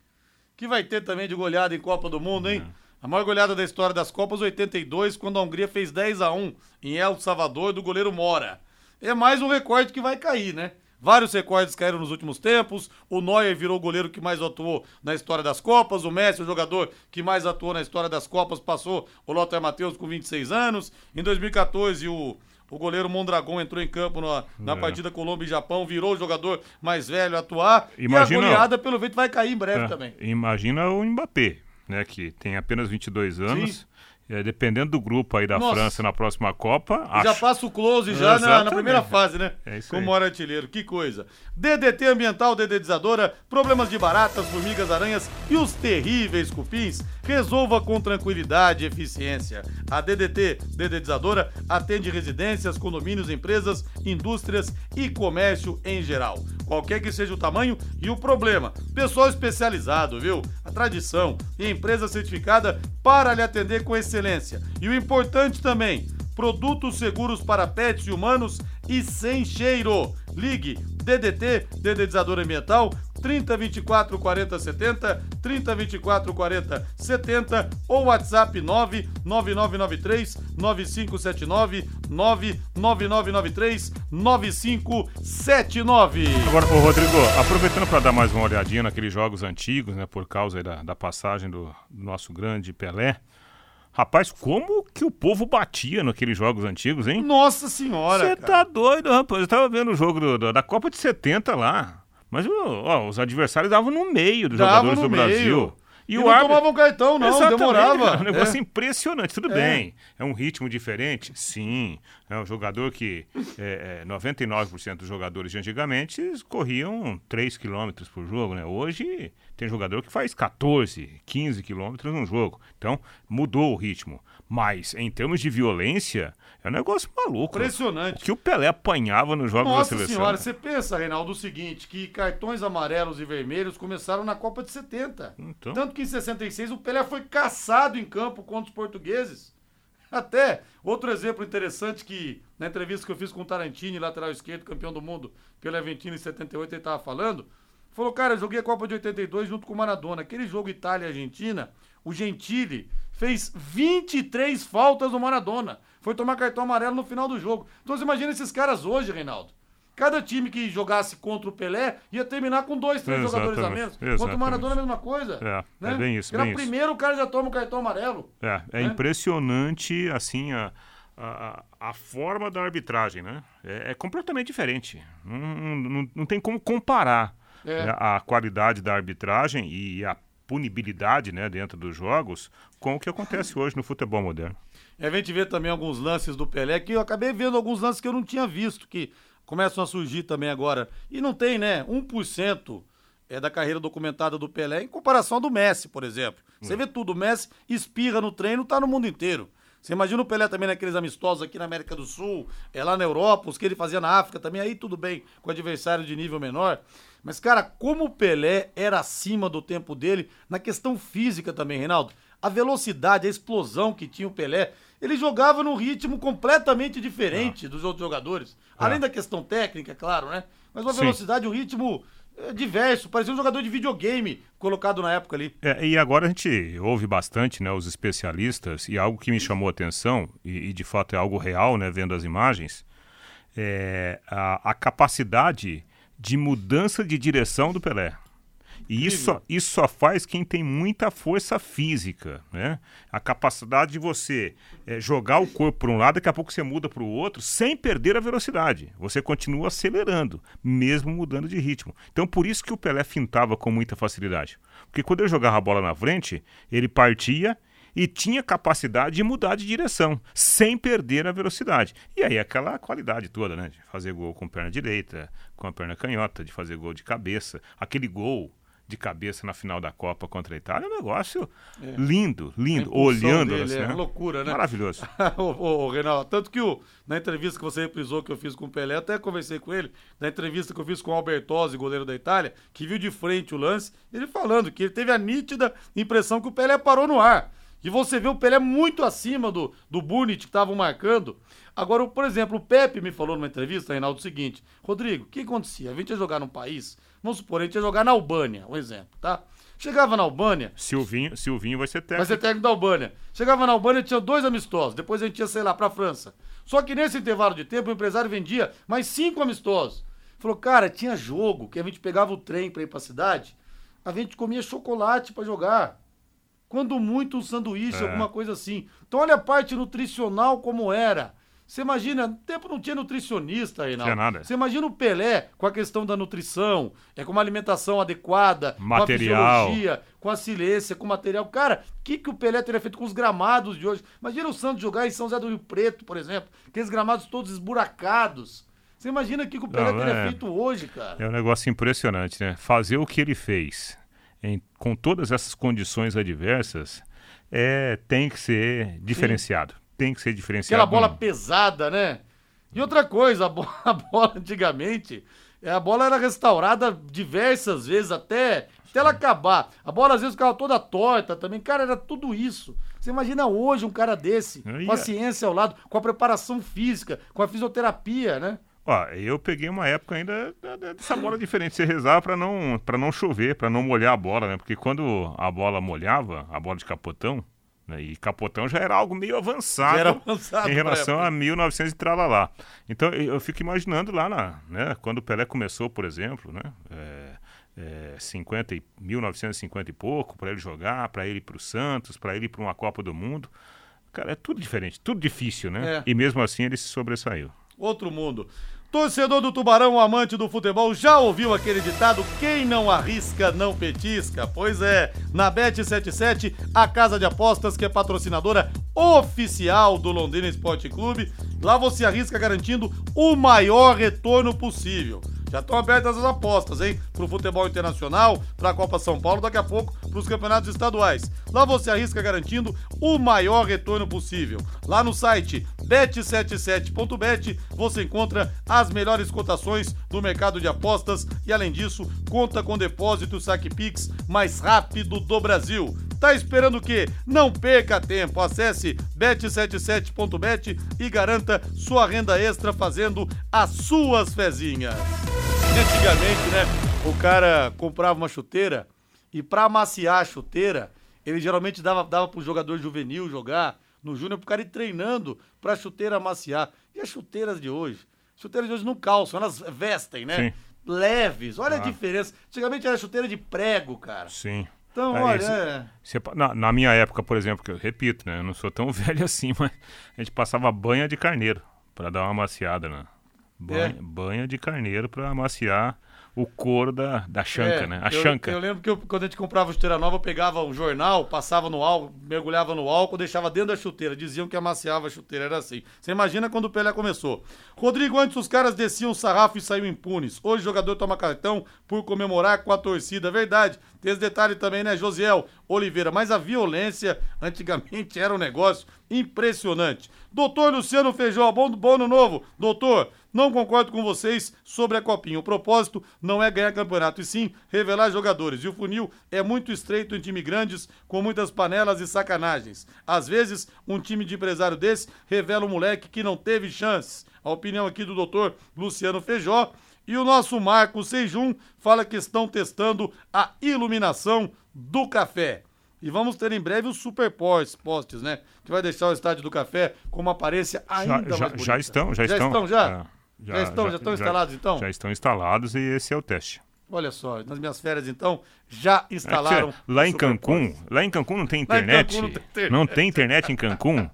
[SPEAKER 2] Que vai ter também de goleada em Copa do Mundo, hein? A maior goleada da história das Copas, 82, quando a Hungria fez 10 a 1 em El Salvador do goleiro Mora. É mais um recorde que vai cair, né? Vários recordes caíram nos últimos tempos. O Neuer virou o goleiro que mais atuou na história das Copas. O Messi, o jogador que mais atuou na história das Copas, passou o Lothar Matheus com 26 anos. Em 2014, o, o goleiro Mondragon entrou em campo na, na
[SPEAKER 5] É.
[SPEAKER 2] partida Colômbia e Japão, virou o jogador mais velho a atuar.
[SPEAKER 5] Imagina-
[SPEAKER 2] E a goleada, pelo jeito, vai cair em breve
[SPEAKER 5] É,
[SPEAKER 2] também.
[SPEAKER 5] Imagina o Mbappé, né? Que tem apenas 22 anos. É, dependendo do grupo aí da
[SPEAKER 2] Nossa.
[SPEAKER 5] França na próxima Copa,
[SPEAKER 2] E Já
[SPEAKER 5] acho-
[SPEAKER 2] passa o close já na, na primeira fase, né?
[SPEAKER 5] É isso
[SPEAKER 2] Como
[SPEAKER 5] aí.
[SPEAKER 2] artilheiro. Que coisa. DDT ambiental, dedetizadora, problemas de baratas, formigas, aranhas e os terríveis cupins. Resolva com tranquilidade e eficiência. A DDT dedetizadora atende residências, condomínios, empresas, indústrias e comércio em geral. Qualquer que seja o tamanho e o problema. Pessoal especializado, viu? A tradição e empresa certificada para lhe atender com excelência. E o importante também, produtos seguros para pets e humanos e sem cheiro. Ligue DDT, dedetizador ambiental, 30 24 40 70, 30 24 40 70 ou WhatsApp 99993 9579 99993 9579.
[SPEAKER 5] Agora, ô Rodrigo, aproveitando para dar mais uma olhadinha naqueles jogos antigos, né? Por causa da, da passagem do, do nosso grande Pelé. Rapaz, como que o povo batia naqueles jogos antigos, hein?
[SPEAKER 2] Nossa senhora,
[SPEAKER 5] Você tá doido, rapaz. Eu tava vendo o jogo do- do- da Copa de 70 lá. Mas ó, os adversários davam no meio dos
[SPEAKER 2] Dava
[SPEAKER 5] jogadores
[SPEAKER 2] no
[SPEAKER 5] do
[SPEAKER 2] meio.
[SPEAKER 5] Brasil.
[SPEAKER 2] E, não tomavam cartão, não,
[SPEAKER 5] Exatamente,
[SPEAKER 2] demorava.
[SPEAKER 5] cara, um negócio
[SPEAKER 2] É.
[SPEAKER 5] impressionante. Tudo
[SPEAKER 2] É.
[SPEAKER 5] bem, é um ritmo diferente? Sim. É um jogador que é, é, 99% dos jogadores de antigamente corriam 3 km por jogo, né? Hoje tem jogador que faz 14, 15 km num jogo. Então, mudou o ritmo. Mas, em termos de violência, é um negócio maluco.
[SPEAKER 2] Impressionante.
[SPEAKER 5] O que o Pelé apanhava nos jogos
[SPEAKER 2] Nossa
[SPEAKER 5] da seleção.
[SPEAKER 2] senhora, você pensa, Reinaldo, o seguinte, que cartões amarelos e vermelhos começaram na Copa de 70.
[SPEAKER 5] Então.
[SPEAKER 2] Tanto que em 66 o Pelé foi caçado em campo contra os portugueses. Até, outro exemplo interessante que na entrevista que eu fiz com o Tarantini, lateral esquerdo, campeão do mundo pelo Aventino em 78, ele estava falando, falou, cara, eu joguei a Copa de 82 junto com o Maradona. Aquele jogo Itália e Argentina, o Gentili fez 23 faltas no Maradona. Foi tomar cartão amarelo no final do jogo. Então você imagina esses caras hoje, Reinaldo. Cada time que jogasse contra o Pelé ia terminar com dois, três jogadores a menos.
[SPEAKER 5] Exatamente,
[SPEAKER 2] Contra o
[SPEAKER 5] exatamente.
[SPEAKER 2] Maradona, a mesma coisa.
[SPEAKER 5] É,
[SPEAKER 2] né?
[SPEAKER 5] é bem isso, bem isso.
[SPEAKER 2] primeiro o cara já toma o cartão amarelo.
[SPEAKER 5] É, é
[SPEAKER 2] né?
[SPEAKER 5] impressionante, assim, a, a, a forma da arbitragem, né? É, é completamente diferente. Não, não, não tem como comparar
[SPEAKER 2] É.
[SPEAKER 5] né, a qualidade da arbitragem e a punibilidade né, dentro dos jogos com o que acontece hoje no futebol moderno.
[SPEAKER 2] E a gente vê também alguns lances do Pelé, que eu acabei vendo alguns lances que eu não tinha visto, que começam a surgir também agora. E não tem, né? 1% é da carreira documentada do Pelé em comparação do Messi, por exemplo. Você vê tudo, o Messi espirra no treino, tá no mundo inteiro. Você imagina o Pelé também naqueles amistosos aqui na América do Sul, é lá na Europa, os que ele fazia na África também, aí tudo bem, com adversário de nível menor. Mas, cara, como o Pelé era acima do tempo dele na questão física também, Reinaldo. A velocidade, a explosão que tinha o Pelé, ele jogava num ritmo completamente diferente dos outros jogadores. Além da questão técnica, claro, né? Mas uma
[SPEAKER 5] Sim.
[SPEAKER 2] velocidade, um ritmo é, diverso, parecia um jogador de videogame colocado na época ali.
[SPEAKER 5] É, e agora a gente ouve bastante né, os especialistas, e algo que me chamou a atenção, e, e de fato é algo real, né, vendo as imagens, é a, a capacidade de mudança de direção do Pelé. E isso, só- isso só faz quem tem muita força física, né? A capacidade de você é, jogar o corpo para um lado, daqui a pouco você muda para o outro, sem perder a velocidade. Você continua acelerando, mesmo mudando de ritmo. Então, por isso que o Pelé fintava com muita facilidade. Porque quando ele jogava a bola na frente, ele partia e tinha capacidade de mudar de direção, sem perder a velocidade. E aí aquela qualidade toda, né? De fazer gol com perna direita, com a perna canhota, de fazer gol de cabeça. Aquele gol de cabeça na final da Copa contra a Itália é um negócio lindo, lindo.
[SPEAKER 2] Impulsão
[SPEAKER 5] Olhando
[SPEAKER 2] dele
[SPEAKER 5] assim,
[SPEAKER 2] é
[SPEAKER 5] né?
[SPEAKER 2] loucura, né?
[SPEAKER 5] Maravilhoso. [laughs]
[SPEAKER 2] ô, ô, ô, Reinaldo, tanto que o, na entrevista que você reprisou que eu fiz com o Pelé, até conversei com ele, na entrevista que eu fiz com o Albertosi, goleiro da Itália, que viu de frente o lance, ele falando que ele teve a nítida impressão que o Pelé parou no ar. E você vê o Pelé muito acima do, do Bunit que estavam marcando. Agora, por exemplo, o Pepe me falou numa entrevista, Reinaldo, o seguinte: Rodrigo, o que acontecia? A gente ia jogar num país, vamos supor, a gente ia jogar na Albânia, um exemplo, tá? Chegava na Albânia.
[SPEAKER 5] Silvinho, Silvinho vai ser técnico.
[SPEAKER 2] Vai ser técnico da Albânia. Chegava na Albânia tinha dois amistosos. Depois a gente ia, sei lá, pra França. Só que nesse intervalo de tempo o empresário vendia mais cinco amistosos. Falou, cara, tinha jogo que a gente pegava o trem pra ir pra cidade, a gente comia chocolate para jogar. Quando muito um sanduíche, é. alguma coisa assim. Então olha a parte nutricional como era. Você imagina, no tempo não tinha nutricionista, Reinaldo. Tinha nada. Você imagina o Pelé com a questão da nutrição, é com uma alimentação adequada,
[SPEAKER 5] material.
[SPEAKER 2] com a fisiologia, com a silência, com o material. Cara, o que, que o Pelé teria feito com os gramados de hoje? Imagina o Santos jogar em São José do Rio Preto, por exemplo, aqueles gramados todos esburacados. Você imagina o que, que o Pelé não, teria é... feito hoje, cara?
[SPEAKER 5] É um negócio impressionante, né? Fazer o que ele fez em, com todas essas condições adversas é, tem que ser diferenciado. Sim tem que ser diferenciado.
[SPEAKER 2] Aquela bola pesada, né? E outra coisa, a bola, [laughs] a bola antigamente, é, a bola era restaurada diversas vezes até, até ela acabar. A bola às vezes ficava toda torta também. Cara, era tudo isso. Você imagina hoje um cara desse, com a ciência ao lado, com a preparação física, com a fisioterapia, né?
[SPEAKER 5] Ó, eu peguei uma época ainda dessa bola diferente. Você rezava para não, pra não chover, para não molhar a bola, né? Porque quando a bola molhava, a bola de capotão? E Capotão já era algo meio avançado,
[SPEAKER 2] era avançado
[SPEAKER 5] em relação a 1900 e tralalá. Então eu fico imaginando lá, na, né, quando o Pelé começou, por exemplo, né, é, é, 50 e, 1950 e pouco, para ele jogar, para ele ir para o Santos, para ele ir para uma Copa do Mundo. Cara, é tudo diferente, tudo difícil, né? É. E mesmo assim ele se sobressaiu.
[SPEAKER 2] Outro mundo. Torcedor do Tubarão, amante do futebol, já ouviu aquele ditado: quem não arrisca, não petisca? Pois é, na Bet77, a casa de apostas que é patrocinadora oficial do Londrina Esporte Clube, lá você arrisca garantindo o maior retorno possível. Já estão abertas as apostas, hein? Pro futebol internacional, pra Copa São Paulo, daqui a pouco pros campeonatos estaduais. Lá você arrisca garantindo o maior retorno possível. Lá no site bet77.bet você encontra as melhores cotações do mercado de apostas e além disso, conta com depósito saque Pix mais rápido do Brasil. Tá esperando o quê? Não perca tempo. Acesse bet77.bet e garanta sua renda extra fazendo as suas fezinhas. Antigamente, né? O cara comprava uma chuteira e para amaciar a chuteira, ele geralmente dava, dava pro jogador juvenil jogar no Júnior pro cara ir treinando pra chuteira amaciar. E as chuteiras de hoje? Chuteiras de hoje não calçam, elas vestem, né? Sim. Leves. Olha ah. a diferença. Antigamente era chuteira de prego, cara.
[SPEAKER 5] Sim.
[SPEAKER 2] Então, é, olha. é...
[SPEAKER 5] Você, na, na, minha época, por exemplo, que eu repito, né? Eu não sou tão [laughs] velho assim, mas a gente passava banha de carneiro para dar uma amaciada, né? Banha, é. banha de carneiro para amaciar o couro da, da chanca, é, né? A
[SPEAKER 2] eu,
[SPEAKER 5] chanca.
[SPEAKER 2] Eu lembro que eu, quando a gente comprava chuteira nova, eu pegava um jornal, passava no álcool, mergulhava no álcool, deixava dentro da chuteira. Diziam que amaciava a chuteira, era assim. Você imagina quando o Pelé começou. Rodrigo, antes os caras desciam o sarrafo e saíam impunes. Hoje o jogador toma cartão por comemorar com a torcida. Verdade. Tem esse detalhe também, né, Josiel Oliveira? Mas a violência antigamente era um negócio impressionante. Doutor Luciano Feijó, bom, bom ano novo. Doutor, não concordo com vocês sobre a Copinha. O propósito não é ganhar campeonato, e sim revelar jogadores. E o funil é muito estreito em time grandes, com muitas panelas e sacanagens. Às vezes, um time de empresário desse revela um moleque que não teve chances. A opinião aqui do doutor Luciano Feijó. E o nosso Marco Sejum fala que estão testando a iluminação do café. E vamos ter em breve os super postes, né? Que vai deixar o Estádio do Café com uma aparência ainda já, mais
[SPEAKER 5] já. Já estão, já, já estão.
[SPEAKER 2] estão já? É. Já, já, estão, já, já estão instalados então?
[SPEAKER 5] Já estão instalados e esse é o teste.
[SPEAKER 2] Olha só, nas minhas férias então já instalaram. É,
[SPEAKER 5] lá em Cancún, lá em Cancún não tem internet. Não tem internet. não tem internet em Cancún.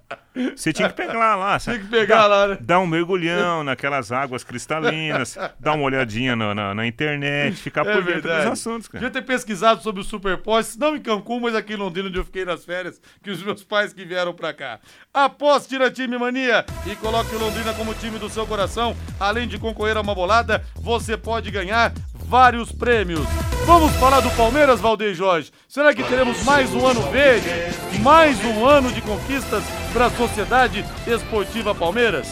[SPEAKER 5] Você tinha que pegar lá. [laughs]
[SPEAKER 2] Tinha que pegar dá, lá, né?
[SPEAKER 5] Dar um mergulhão naquelas águas cristalinas, [laughs] dar uma olhadinha na, na, na internet, ficar é por dentro dos assuntos, cara.
[SPEAKER 2] Devia ter pesquisado sobre o Superpost, não em Cancún, mas aqui em Londrina, onde eu fiquei nas férias, que os meus pais que vieram pra cá. Aposte na Time Mania e coloque Londrina como time do seu coração. Além de concorrer a uma bolada, você pode ganhar vários prêmios. Vamos falar do Palmeiras, Valdeir Jorge. Será que teremos mais um ano verde? Mais um ano de conquistas para a Sociedade Esportiva Palmeiras?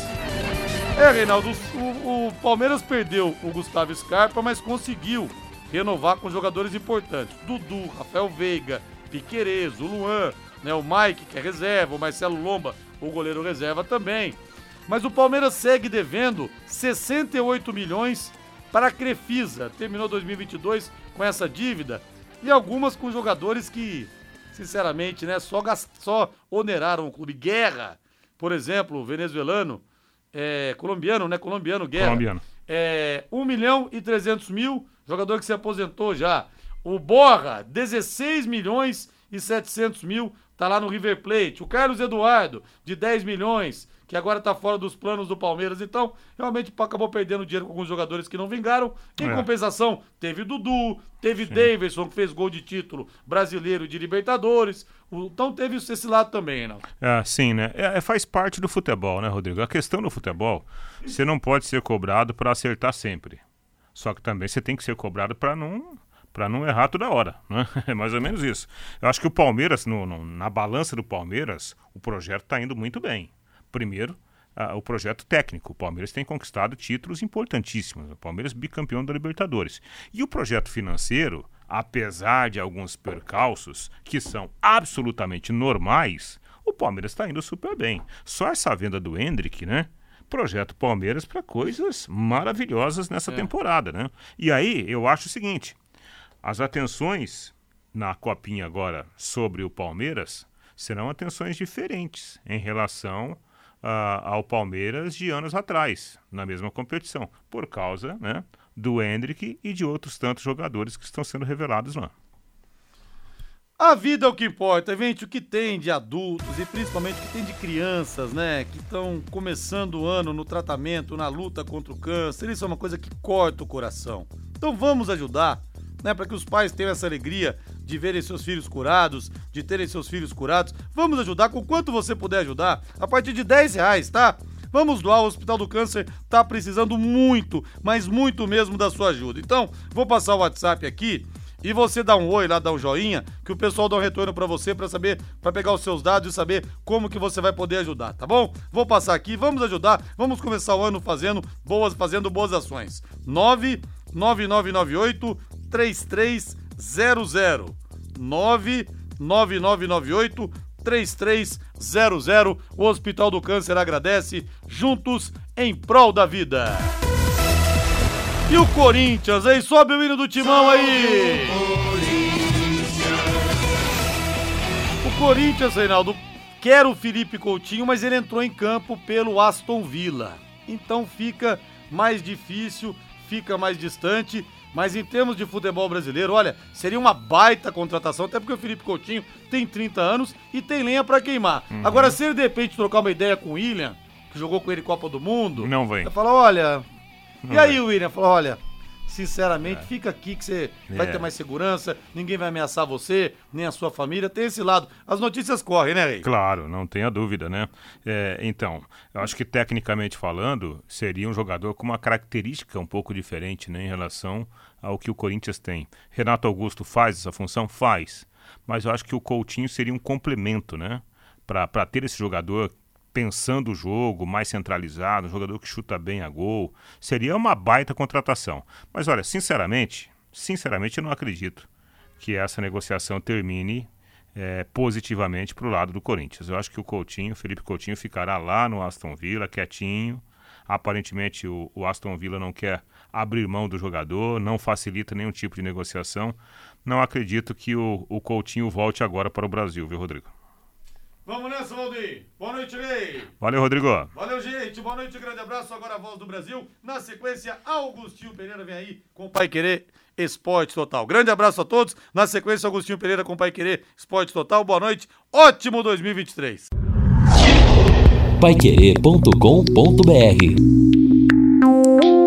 [SPEAKER 2] É, Reinaldo, o, o, Palmeiras perdeu o Gustavo Scarpa, mas conseguiu renovar com jogadores importantes. Dudu, Rafael Veiga, Piquerez, o Luan, né, o Mike, que é reserva, o Marcelo Lomba, o goleiro reserva também. Mas o Palmeiras segue devendo 68 milhões para a Crefisa. Terminou 2022 com essa dívida e algumas com jogadores que, sinceramente, né, só, gast... só oneraram o clube. Guerra, por exemplo, venezuelano, é, colombiano, né? Colombiano, Guerra.
[SPEAKER 5] Colombiano.
[SPEAKER 2] É, 1 milhão e 300 mil, jogador que se aposentou já. O Borra, 16 milhões e 700 mil, tá lá no River Plate. O Carlos Eduardo, de 10 milhões, que agora tá fora dos planos do Palmeiras. Então, realmente acabou perdendo dinheiro com alguns jogadores que não vingaram. Em
[SPEAKER 5] É.
[SPEAKER 2] compensação, teve Dudu, teve Davidson, que fez gol de título brasileiro de Libertadores. Então teve esse lado também, não.
[SPEAKER 5] É, sim, né? É, é, faz parte do futebol, né, Rodrigo? A questão do futebol, você não pode ser cobrado para acertar sempre. Só que também você tem que ser cobrado para não para não errar toda hora, né? [laughs] É mais ou menos isso. Eu acho que o Palmeiras, no- no- na balança do Palmeiras, o projeto está indo muito bem. Primeiro, ah, o projeto técnico. O Palmeiras tem conquistado títulos importantíssimos. O Palmeiras bicampeão da Libertadores. E o projeto financeiro, apesar de alguns percalços que são absolutamente normais, o Palmeiras está indo super bem. Só essa venda do Hendrick, né? Projeta o Palmeiras para coisas maravilhosas nessa temporada, né? E aí eu acho o seguinte: as atenções na copinha agora sobre o Palmeiras serão atenções diferentes em relação ao Palmeiras de anos atrás, na mesma competição, por causa né, do Hendrick e de outros tantos jogadores que estão sendo revelados lá.
[SPEAKER 2] A vida é o que importa, gente. O que tem de adultos e principalmente o que tem de crianças, né? Que estão começando o ano no tratamento, na luta contra o câncer. Isso é uma coisa que corta o coração. Então vamos ajudar, né? Para que os pais tenham essa alegria de verem seus filhos curados, de terem seus filhos curados. Vamos ajudar com quanto você puder ajudar. A partir de 10 reais, tá? Vamos doar, o Hospital do Câncer tá precisando muito, mas muito mesmo da sua ajuda. Então, vou passar o WhatsApp aqui e você dá um oi lá, dá um joinha, que o pessoal dá um retorno pra você pra saber, pra pegar os seus dados e saber como que você vai poder ajudar, tá bom? Vou passar aqui, vamos ajudar, vamos começar o ano fazendo boas, fazendo boas ações. 99998 3300 99998 3300. O Hospital do Câncer agradece, juntos em prol da vida. E o Corinthians, aí sobe o hino do timão aí. O Corinthians, Reinaldo, quer o Felipe Coutinho, mas ele entrou em campo pelo Aston Villa. Então fica mais difícil, fica mais distante. Mas em termos de futebol brasileiro, olha, seria uma baita contratação, até porque o Felipe Coutinho tem 30 anos e tem lenha pra queimar. Agora, se ele de repente trocar uma ideia com o William, que jogou com ele Copa do Mundo,
[SPEAKER 5] Não vem.
[SPEAKER 2] vai falar, olha. e
[SPEAKER 5] Não
[SPEAKER 2] aí, William? Falou, olha, sinceramente, fica aqui que você vai
[SPEAKER 5] É.
[SPEAKER 2] ter mais segurança, ninguém vai ameaçar você, nem a sua família. Tem esse lado. As notícias correm, né, Rei?
[SPEAKER 5] Claro, não tenha dúvida, né? É, então, eu acho que tecnicamente falando, seria um jogador com uma característica um pouco diferente né, em relação ao que o Corinthians tem. Renato Augusto faz essa função? Faz. Mas eu acho que o Coutinho seria um complemento, né? Para ter esse jogador pensando o jogo, mais centralizado, um jogador que chuta bem a gol. Seria uma baita contratação. Mas olha, sinceramente, sinceramente eu não acredito que essa negociação termine é, positivamente para o lado do Corinthians. Eu acho que o Coutinho, Felipe Coutinho, ficará lá no Aston Villa, quietinho. Aparentemente o, o Aston Villa não quer abrir mão do jogador, não facilita nenhum tipo de negociação. Não acredito que o, o Coutinho volte agora para o Brasil, viu, Rodrigo?
[SPEAKER 2] Vamos nessa, Valdir. Boa noite, Rei.
[SPEAKER 5] Valeu, Rodrigo.
[SPEAKER 2] Valeu, gente. Boa noite, grande abraço. Agora a voz do Brasil. Na sequência, Augustinho Pereira vem aí com o Pai Querer Esporte Total. Grande abraço a todos. Na sequência, Augustinho Pereira com o Pai Querer Esporte Total. Boa noite. Ótimo 2023.
[SPEAKER 1] Paiquerê.com.br